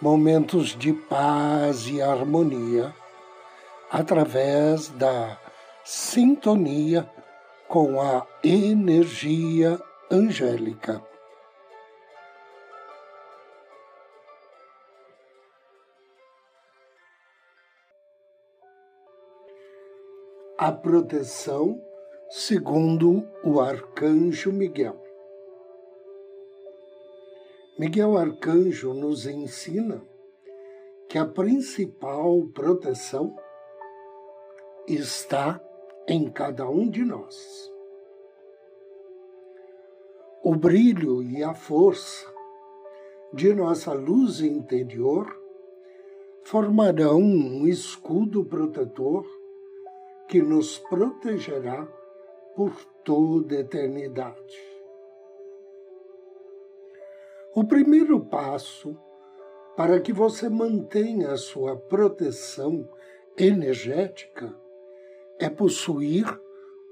momentos de paz e harmonia através da sintonia com a energia angélica. A proteção segundo o arcanjo Miguel. Miguel Arcanjo nos ensina que a principal proteção está em cada um de nós. O brilho e a força de nossa luz interior formarão um escudo protetor que nos protegerá por toda a eternidade. O primeiro passo para que você mantenha a sua proteção energética é possuir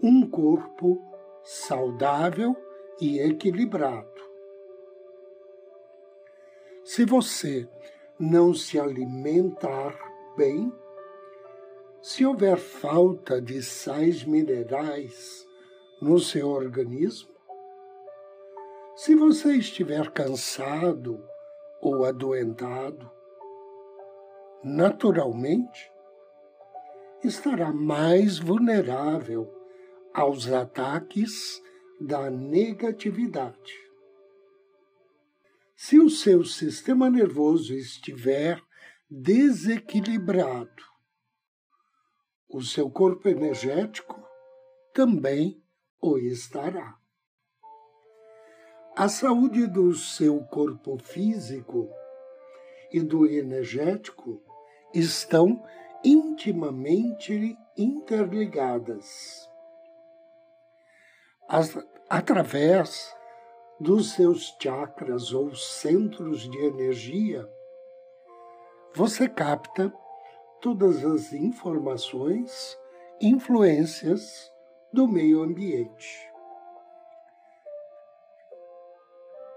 um corpo saudável e equilibrado. Se você não se alimentar bem, se houver falta de sais minerais no seu organismo, se você estiver cansado ou adoentado, naturalmente estará mais vulnerável aos ataques da negatividade. Se o seu sistema nervoso estiver desequilibrado, o seu corpo energético também o estará. A saúde do seu corpo físico e do energético estão intimamente interligadas. As, através dos seus chakras ou centros de energia, você capta todas as informações, influências do meio ambiente.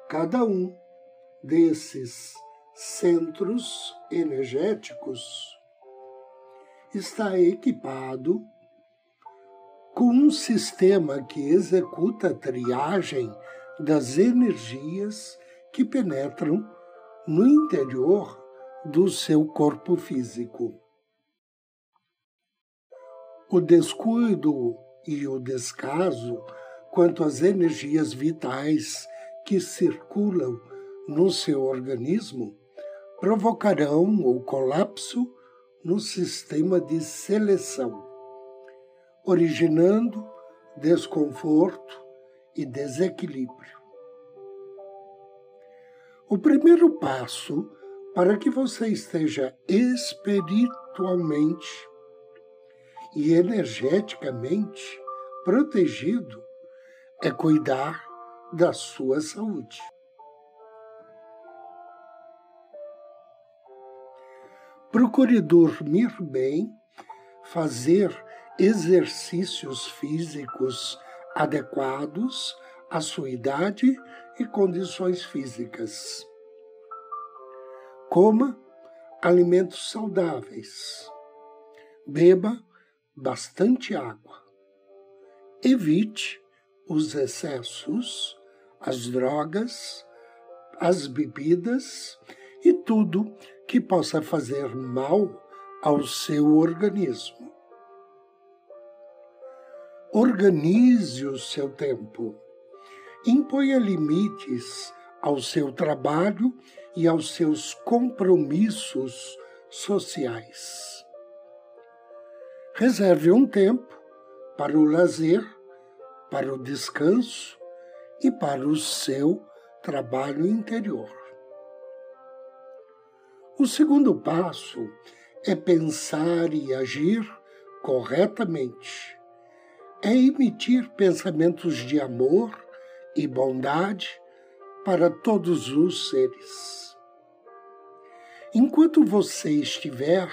Cada um desses centros energéticos está equipado com um sistema que executa a triagem das energias que penetram no interior do seu corpo físico. O descuido e o descaso quanto às energias vitais que circulam no seu organismo provocarão o colapso no sistema de seleção, originando desconforto e desequilíbrio. O primeiro passo para que você esteja espiritualmente e energeticamente protegido é cuidar da sua saúde. Procure dormir bem, fazer exercícios físicos adequados à sua idade e condições físicas. Coma alimentos saudáveis. Beba bastante água. Evite os excessos as drogas, as bebidas e tudo que possa fazer mal ao seu organismo. Organize o seu tempo. Imponha limites ao seu trabalho e aos seus compromissos sociais. Reserve um tempo para o lazer, para o descanso e para o seu trabalho interior. O segundo passo é pensar e agir corretamente. É emitir pensamentos de amor e bondade para todos os seres. Enquanto você estiver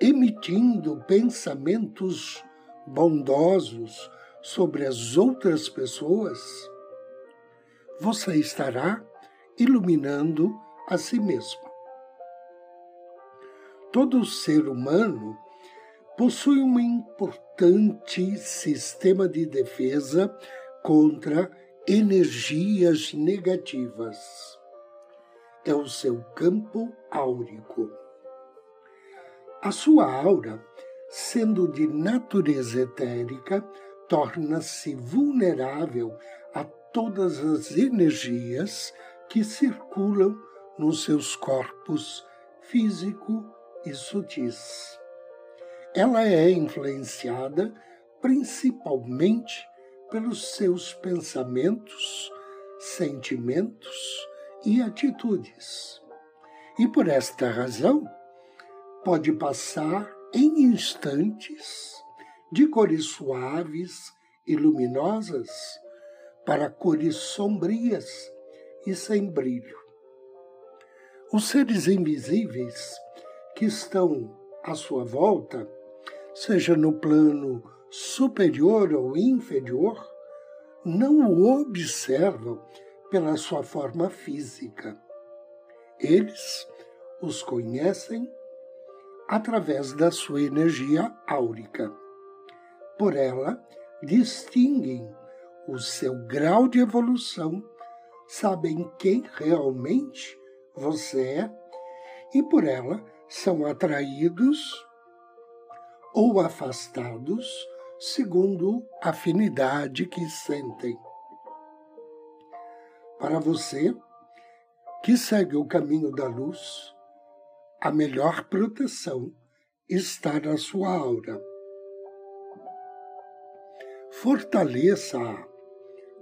emitindo pensamentos bondosos sobre as outras pessoas, você estará iluminando a si mesmo. Todo ser humano possui um importante sistema de defesa contra energias negativas. É o seu campo áurico. A sua aura, sendo de natureza etérica, torna-se vulnerável todas as energias que circulam nos seus corpos físico e sutis. Ela é influenciada principalmente pelos seus pensamentos, sentimentos e atitudes. E por esta razão, pode passar em instantes de cores suaves e luminosas para cores sombrias e sem brilho. Os seres invisíveis que estão à sua volta, seja no plano superior ou inferior, não o observam pela sua forma física. Eles os conhecem através da sua energia áurica. Por ela, distinguem o seu grau de evolução, sabem quem realmente você é e por ela são atraídos ou afastados segundo a afinidade que sentem. Para você, que segue o caminho da luz, a melhor proteção está na sua aura. Fortaleça-a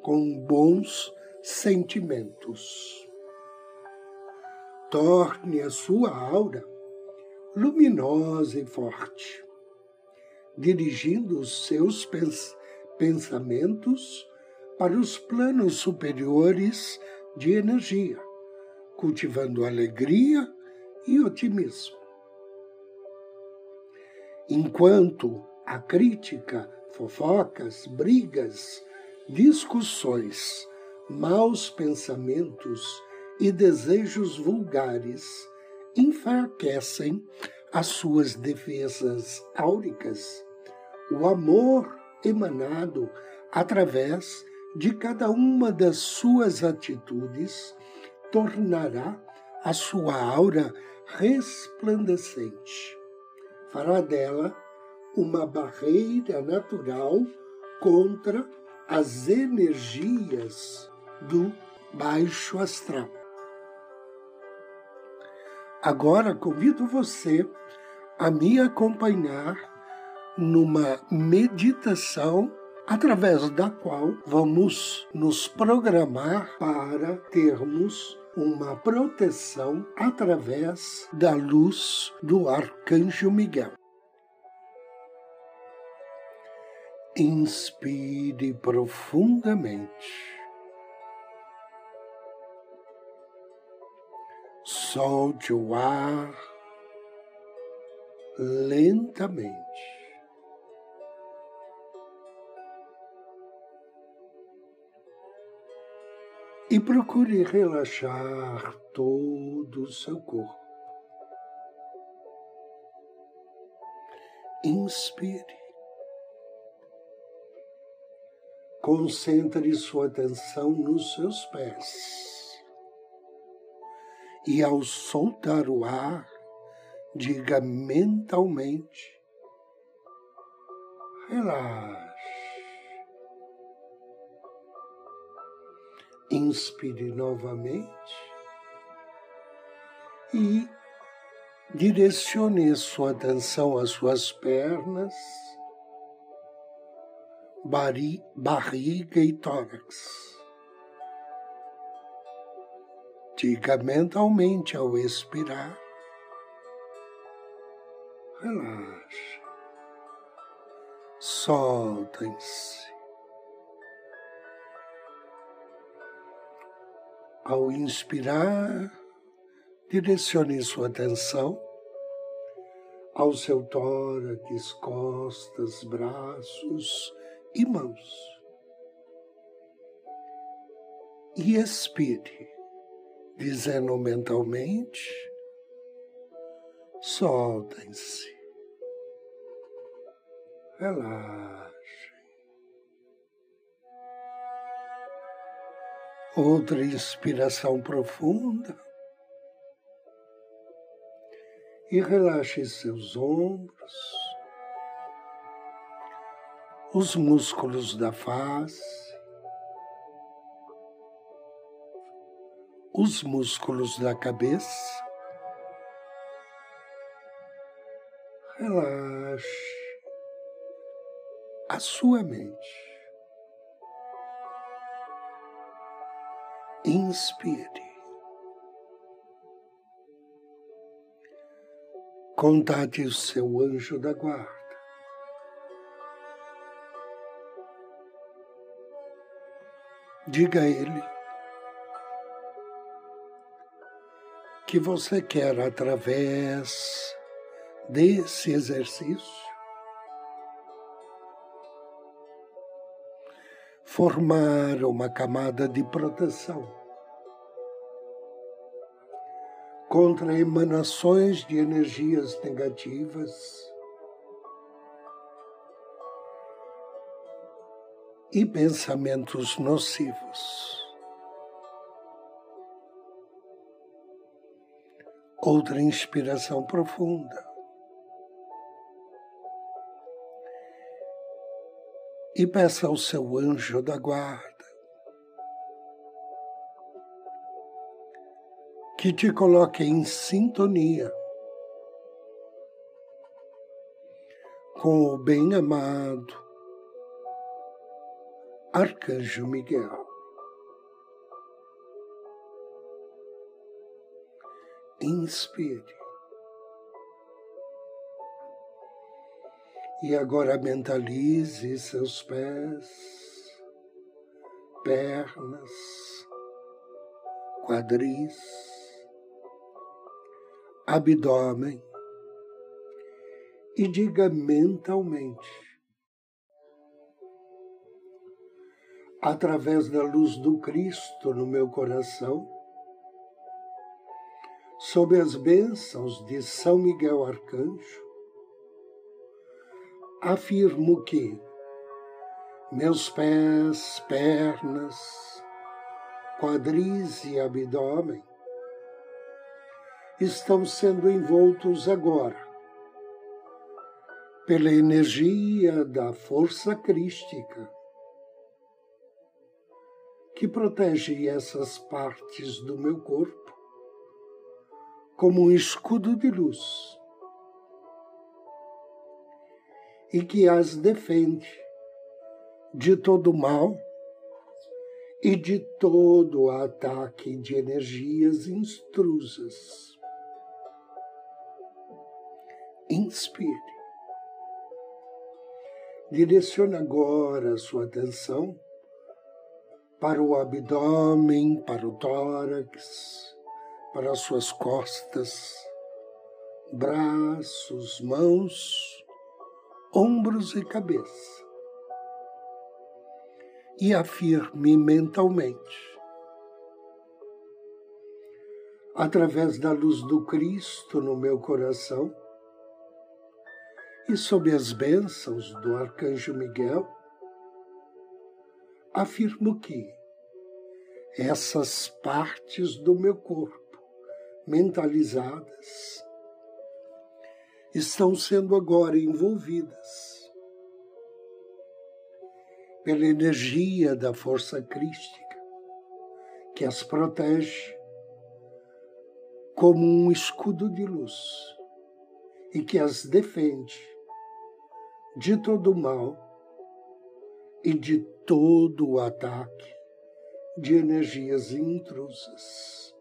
com bons sentimentos. Torne a sua aura luminosa e forte, dirigindo os seus pens pensamentos para os planos superiores de energia, cultivando alegria e otimismo. Enquanto a crítica, fofocas, brigas, discussões, maus pensamentos e desejos vulgares enfraquecem as suas defesas áuricas, o amor emanado através de cada uma das suas atitudes tornará a sua aura resplandecente. Fará dela uma barreira natural contra as energias do baixo astral. Agora convido você a me acompanhar numa meditação através da qual vamos nos programar para termos uma proteção através da luz do Arcanjo Miguel. Inspire profundamente. Solte o ar lentamente. E procure relaxar todo o seu corpo. Inspire. Concentre sua atenção nos seus pés e ao soltar o ar, diga mentalmente: relaxe. Inspire novamente e direcione sua atenção às suas pernas, barriga e tórax. Diga mentalmente ao expirar: Relaxe. Soltem-se. Ao inspirar, direcione sua atenção ao seu tórax, costas, braços e mãos. E expire, dizendo mentalmente: soltem-se, relaxem. Outra inspiração profunda. e relaxe seus ombros, os músculos da face, os músculos da cabeça. Relaxe a sua mente. Inspire. Contate o seu anjo da guarda. Diga a ele que você quer, através desse exercício, formar uma camada de proteção contra emanações de energias negativas e pensamentos nocivos. Outra inspiração profunda. E peça ao seu anjo da guarda que te coloque em sintonia com o bem-amado Arcanjo Miguel. Inspire. E agora mentalize seus pés, pernas, quadris, abdômen e diga mentalmente, através da luz do Cristo no meu coração, sob as bênçãos de São Miguel Arcanjo, afirmo que meus pés, pernas, quadris e abdômen estão sendo envoltos agora pela energia da força crística que protege essas partes do meu corpo como um escudo de luz e que as defende de todo mal e de todo ataque de energias intrusas. Inspire. Direcione agora a sua atenção para o abdômen, para o tórax, para as suas costas, braços, mãos, ombros e cabeça. E afirme mentalmente, através da luz do Cristo no meu coração, e sob as bênçãos do arcanjo Miguel, afirmo que essas partes do meu corpo mentalizadas estão sendo agora envolvidas pela energia da força crística que as protege como um escudo de luz e que as defende de todo mal e de todo o ataque de energias intrusas.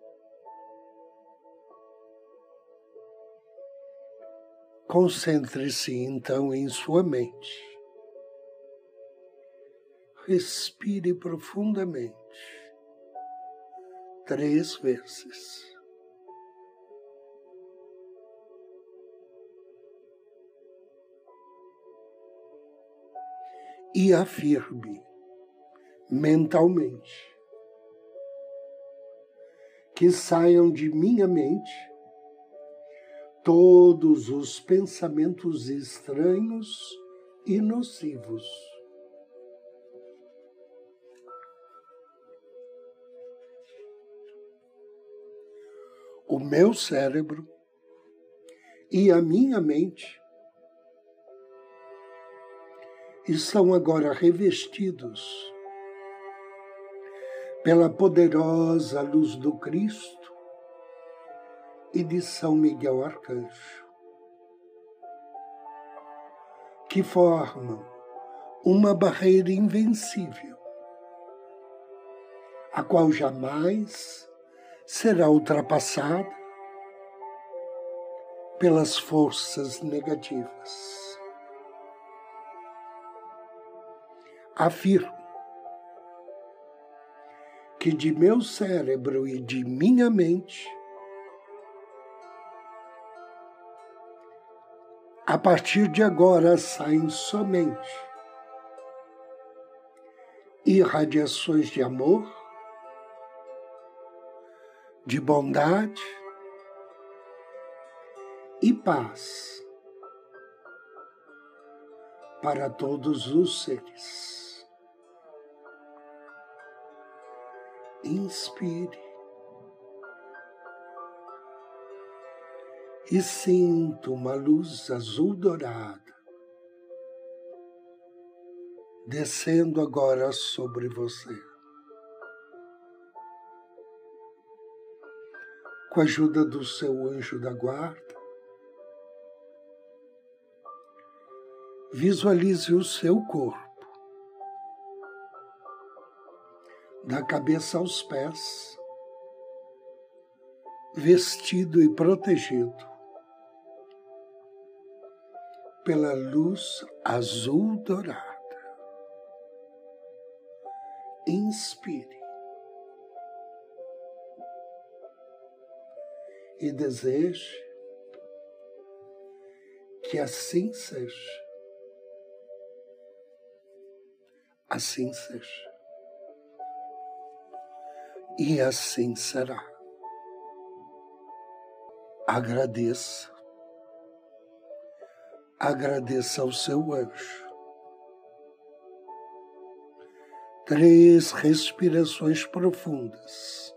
Concentre-se então em sua mente. Respire profundamente três vezes. E afirme mentalmente que saiam de minha mente todos os pensamentos estranhos e nocivos. O meu cérebro e a minha mente estão agora revestidos pela poderosa luz do Cristo e de São Miguel Arcanjo, que formam uma barreira invencível, a qual jamais será ultrapassada pelas forças negativas. Afirmo que de meu cérebro e de minha mente, a partir de agora saem somente irradiações de amor, de bondade e paz para todos os seres. Inspire e sinta uma luz azul dourada descendo agora sobre você. Com a ajuda do seu anjo da guarda, visualize o seu corpo da cabeça aos pés, vestido e protegido pela luz azul dourada. Inspire e deseje que assim seja. Assim seja e assim será. Agradeça. Agradeça ao seu anjo. Três respirações profundas.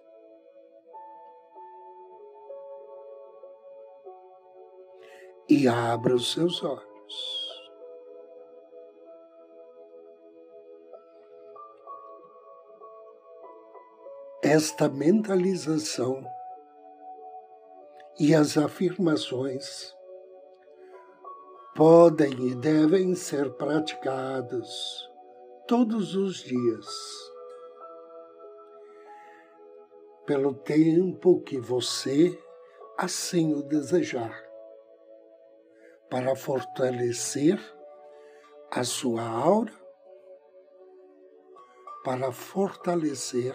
E abra os seus olhos. Esta mentalização e as afirmações podem e devem ser praticadas todos os dias, pelo tempo que você assim o desejar, para fortalecer a sua aura, para fortalecer